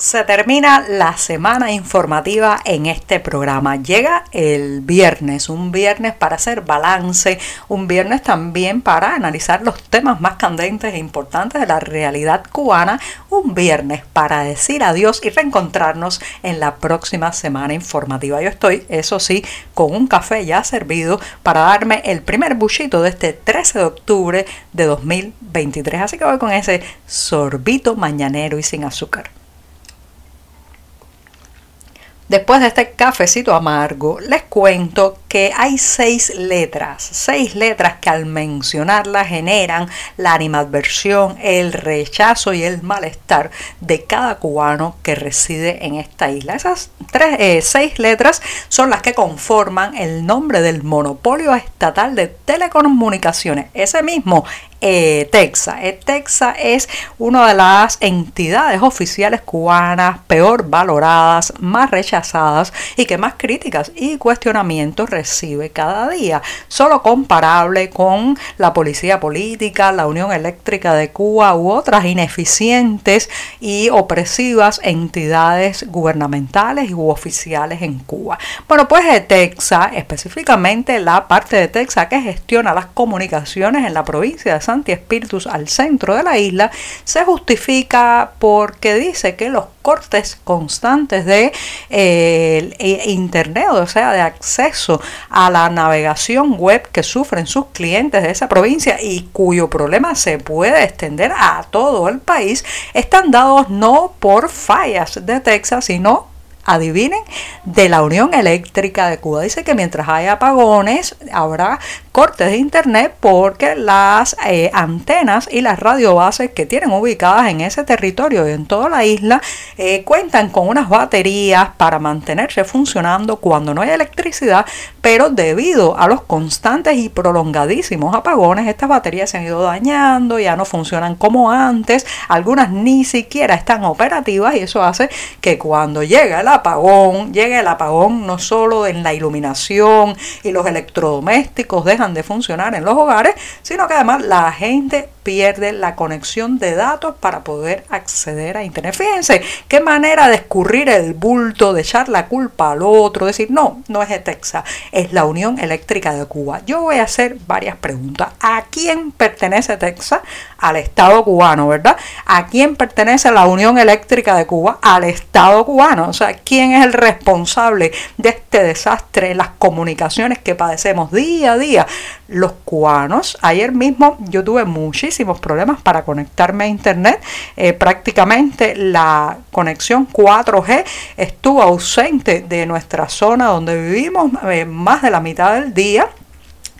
Se termina la semana informativa en este programa. Llega el viernes, un viernes para hacer balance, un viernes también para analizar los temas más candentes e importantes de la realidad cubana, un viernes para decir adiós y reencontrarnos en la próxima semana informativa. Yo estoy, eso sí, con un café ya servido para darme el primer buchito de este 13 de octubre de 2023. Así que voy con ese sorbito mañanero y sin azúcar. Después de este cafecito amargo, les cuento que hay seis letras, seis letras que al mencionarlas generan la animadversión, el rechazo y el malestar de cada cubano que reside en esta isla. Esas tres, eh, seis letras son las que conforman el nombre del monopolio estatal de telecomunicaciones. Ese mismo ETEXA. ETEXA es una de las entidades oficiales cubanas peor valoradas, más rechazadas y que más críticas y cuestionamientos recibe cada día. Solo comparable con la policía política, la Unión Eléctrica de Cuba u otras ineficientes y opresivas entidades gubernamentales u oficiales en Cuba. Bueno, pues ETEXA, específicamente la parte de ETEXA que gestiona las comunicaciones en la provincia de Santi Espíritus al centro de la isla, se justifica porque dice que los cortes constantes de eh, e, internet, o sea, de acceso a la navegación web que sufren sus clientes de esa provincia y cuyo problema se puede extender a todo el país, están dados no por fallas de Texas, sino adivinen, de la Unión Eléctrica de Cuba. Dice que mientras haya apagones habrá cortes de internet porque las eh, antenas y las radiobases que tienen ubicadas en ese territorio y en toda la isla eh, cuentan con unas baterías para mantenerse funcionando cuando no hay electricidad, pero debido a los constantes y prolongadísimos apagones, estas baterías se han ido dañando, ya no funcionan como antes, algunas ni siquiera están operativas y eso hace que cuando llega el apagón, llegue el apagón no solo en la iluminación y los electrodomésticos dejan de funcionar en los hogares, sino que además la gente pierde la conexión de datos para poder acceder a Internet. Fíjense qué manera de escurrir el bulto, de echar la culpa al otro, decir, no, no es Texas, es la Unión Eléctrica de Cuba. Yo voy a hacer varias preguntas. ¿A quién pertenece Texas? Al Estado cubano, ¿verdad? ¿A quién pertenece la Unión Eléctrica de Cuba? Al Estado cubano. O sea, ¿quién es el responsable de este desastre las comunicaciones que padecemos día a día? Los cubanos. Ayer mismo yo tuve problemas para conectarme a internet. Eh, prácticamente la conexión 4G estuvo ausente de nuestra zona donde vivimos eh, más de la mitad del día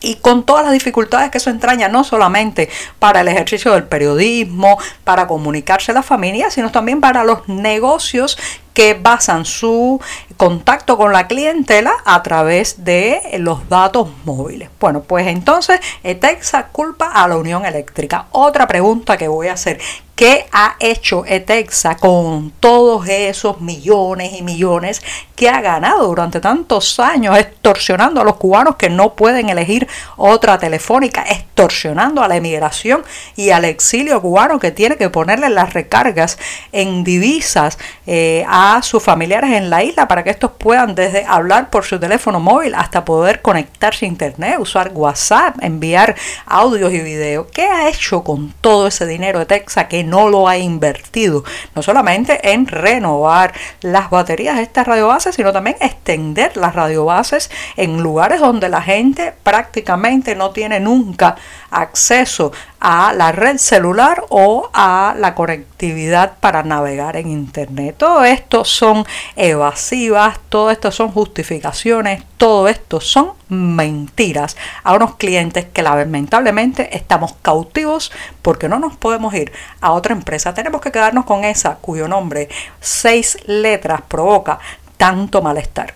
y con todas las dificultades que eso entraña, no solamente para el ejercicio del periodismo, para comunicarse a la familia, sino también para los negocios que basan su contacto con la clientela a través de los datos móviles. Bueno, pues entonces ETEXA culpa a la Unión Eléctrica. Otra pregunta que voy a hacer. ¿Qué ha hecho ETEXA con todos esos millones y millones que ha ganado durante tantos años extorsionando a los cubanos que no pueden elegir otra telefónica, extorsionando a la emigración y al exilio cubano que tiene que ponerle las recargas en divisas eh, a sus familiares en la isla para que estos puedan desde hablar por su teléfono móvil hasta poder conectarse a internet, usar WhatsApp, enviar audios y videos. ¿Qué ha hecho con todo ese dinero de Texas que no lo ha invertido? No solamente en renovar las baterías de estas radiobases, sino también extender las radiobases en lugares donde la gente prácticamente no tiene nunca acceso a la red celular o a la conectividad para navegar en internet. Todo esto son evasivas, todo esto son justificaciones, todo esto son mentiras a unos clientes que lamentablemente estamos cautivos porque no nos podemos ir a otra empresa. Tenemos que quedarnos con esa cuyo nombre seis letras provoca tanto malestar.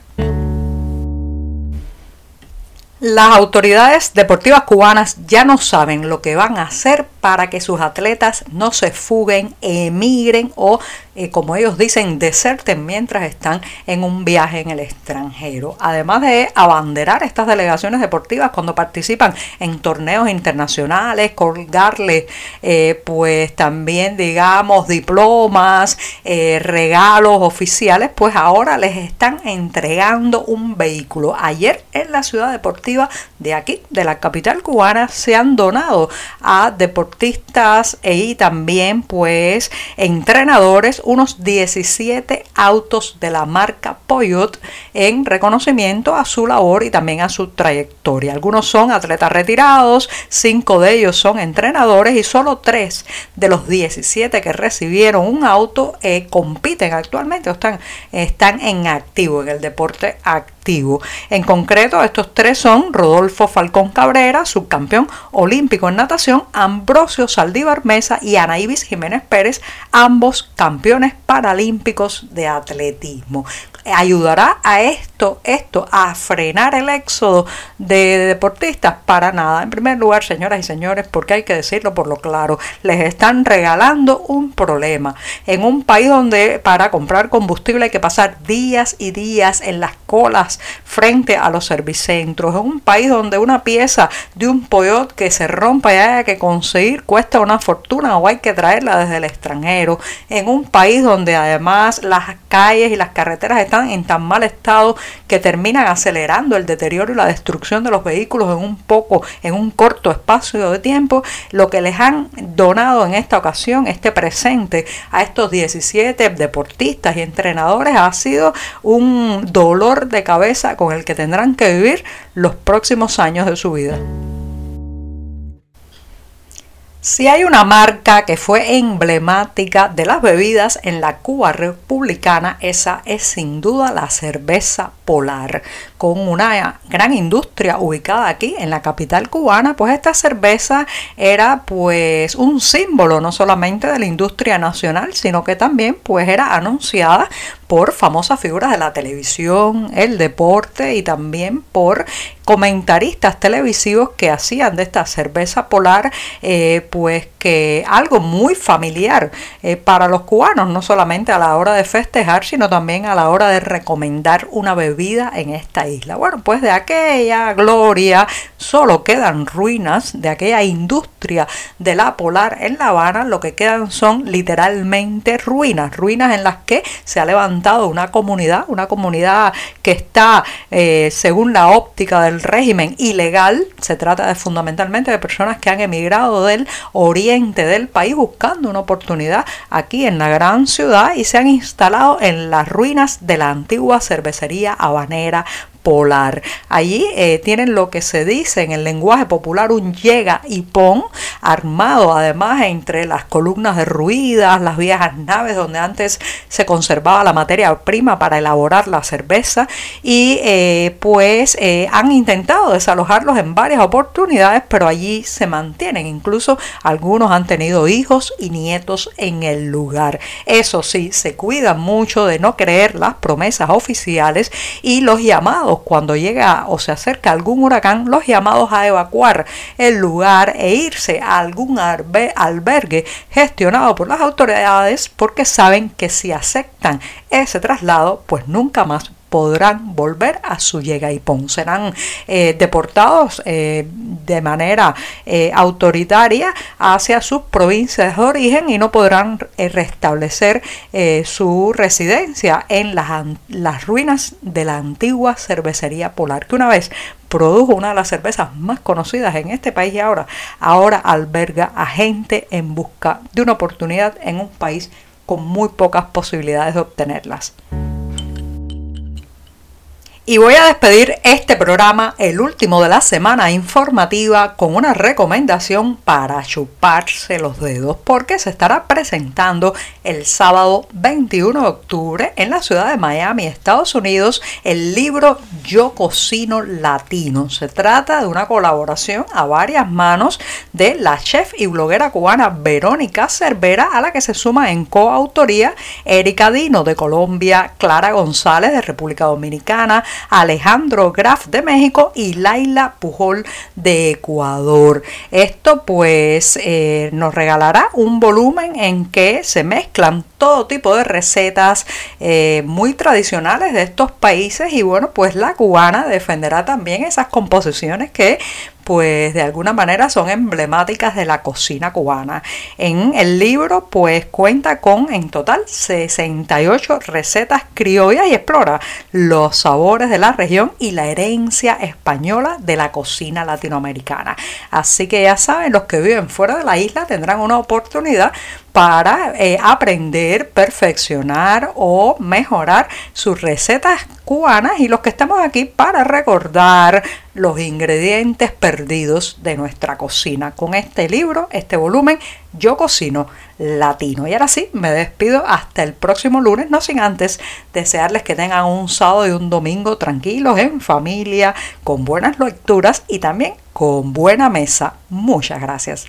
Las autoridades deportivas cubanas ya no saben lo que van a hacer para que sus atletas no se fuguen, emigren o, eh, como ellos dicen, deserten mientras están en un viaje en el extranjero. Además de abanderar estas delegaciones deportivas cuando participan en torneos internacionales, colgarle eh, pues también digamos diplomas, eh, regalos oficiales, pues ahora les están entregando un vehículo. Ayer en la ciudad deportiva de aquí, de la capital cubana, se han donado a deportistas y también pues entrenadores unos 17 autos de la marca Poyot en reconocimiento a su labor y también a su trayectoria. Algunos son atletas retirados, cinco de ellos son entrenadores y solo tres de los 17 que recibieron un auto eh, compiten actualmente o están, están en activo en el deporte activo en concreto, estos tres son Rodolfo Falcón Cabrera, subcampeón olímpico en natación, Ambrosio Saldívar Mesa y Ana Ibis Jiménez Pérez, ambos campeones paralímpicos de atletismo. Ayudará a esto, a frenar el éxodo de deportistas? Para nada. En primer lugar, señoras y señores, porque hay que decirlo por lo claro, les están regalando un problema. En un país donde para comprar combustible hay que pasar días y días en las colas frente a los servicentros. En un país donde una pieza de un pollot que se rompa y haya que conseguir cuesta una fortuna o hay que traerla desde el extranjero. En un país donde además las calles y las carreteras están en tan mal estado que terminan acelerando el deterioro y la destrucción de los vehículos en un poco, en un corto espacio de tiempo, lo que les han donado en esta ocasión, este presente a estos 17 deportistas y entrenadores ha sido un dolor de cabeza con el que tendrán que vivir los próximos años de su vida. Si hay una marca que fue emblemática de las bebidas en la Cuba republicana, esa es sin duda la cerveza polar. Con una gran industria ubicada aquí en la capital cubana, pues esta cerveza era pues un símbolo no solamente de la industria nacional, sino que también pues era anunciada por famosas figuras de la televisión, el deporte y también por comentaristas televisivos que hacían de esta cerveza polar eh, pues que algo muy familiar eh, para los cubanos, no solamente a la hora de festejar, sino también a la hora de recomendar una bebida en esta isla. Bueno, pues de aquella gloria solo quedan ruinas de aquella industria de la polar en La Habana, lo que quedan son literalmente ruinas, ruinas en las que se ha levantado una comunidad, una comunidad que está, eh, según la óptica del régimen, ilegal, se trata de, fundamentalmente de personas que han emigrado del oriente del país buscando una oportunidad aquí en la gran ciudad y se han instalado en las ruinas de la antigua cervecería habanera polar. Allí eh, tienen lo que se dice en el lenguaje popular un llega y pon, armado además entre las columnas derruidas, las viejas naves donde antes se conservaba la materia prima para elaborar la cerveza y eh, pues eh, han intentado desalojarlos en varias oportunidades, pero allí se mantienen. Incluso algunos han tenido hijos y nietos en el lugar. Eso sí, se cuidan mucho de no creer las promesas oficiales y los cuando llega o se acerca algún huracán, los llamados a evacuar el lugar e irse a algún albergue gestionado por las autoridades porque saben que si aceptan ese traslado, pues nunca más podrán volver a su llega y pon. Serán eh, deportados eh, de manera eh, autoritaria hacia sus provincias de origen y no podrán restablecer su residencia en las, las ruinas de la antigua cervecería polar, que una vez produjo una de las cervezas más conocidas en este país y ahora, ahora alberga a gente en busca de una oportunidad en un país con muy pocas posibilidades de obtenerlas. Y voy a despedir este programa, el último de la semana informativa, con una recomendación para chuparse los dedos, porque se estará presentando el sábado 21 de octubre en la ciudad de Miami, Estados Unidos, el libro Yo Cocino Latino. Se trata de una colaboración a varias manos de la chef y bloguera cubana Verónica Cervera, a la que se suma en coautoría Erika Dino de Colombia, Clara González de República Dominicana, Alejandro Graf de México y Laila Pujol de Ecuador. Esto pues eh, nos regalará un volumen en que se mezclan todo tipo de recetas eh, muy tradicionales de estos países y bueno pues la cubana defenderá también esas composiciones que pues de alguna manera son emblemáticas de la cocina cubana. En el libro pues cuenta con en total 68 recetas criollas y explora los sabores de la región y la herencia española de la cocina latinoamericana. Así que ya saben, los que viven fuera de la isla tendrán una oportunidad para eh, aprender, perfeccionar o mejorar sus recetas cubanas y los que estamos aquí para recordar los ingredientes perdidos de nuestra cocina. Con este libro, este volumen, yo cocino latino. Y ahora sí, me despido hasta el próximo lunes, no sin antes desearles que tengan un sábado y un domingo tranquilos en familia, con buenas lecturas y también con buena mesa. Muchas gracias.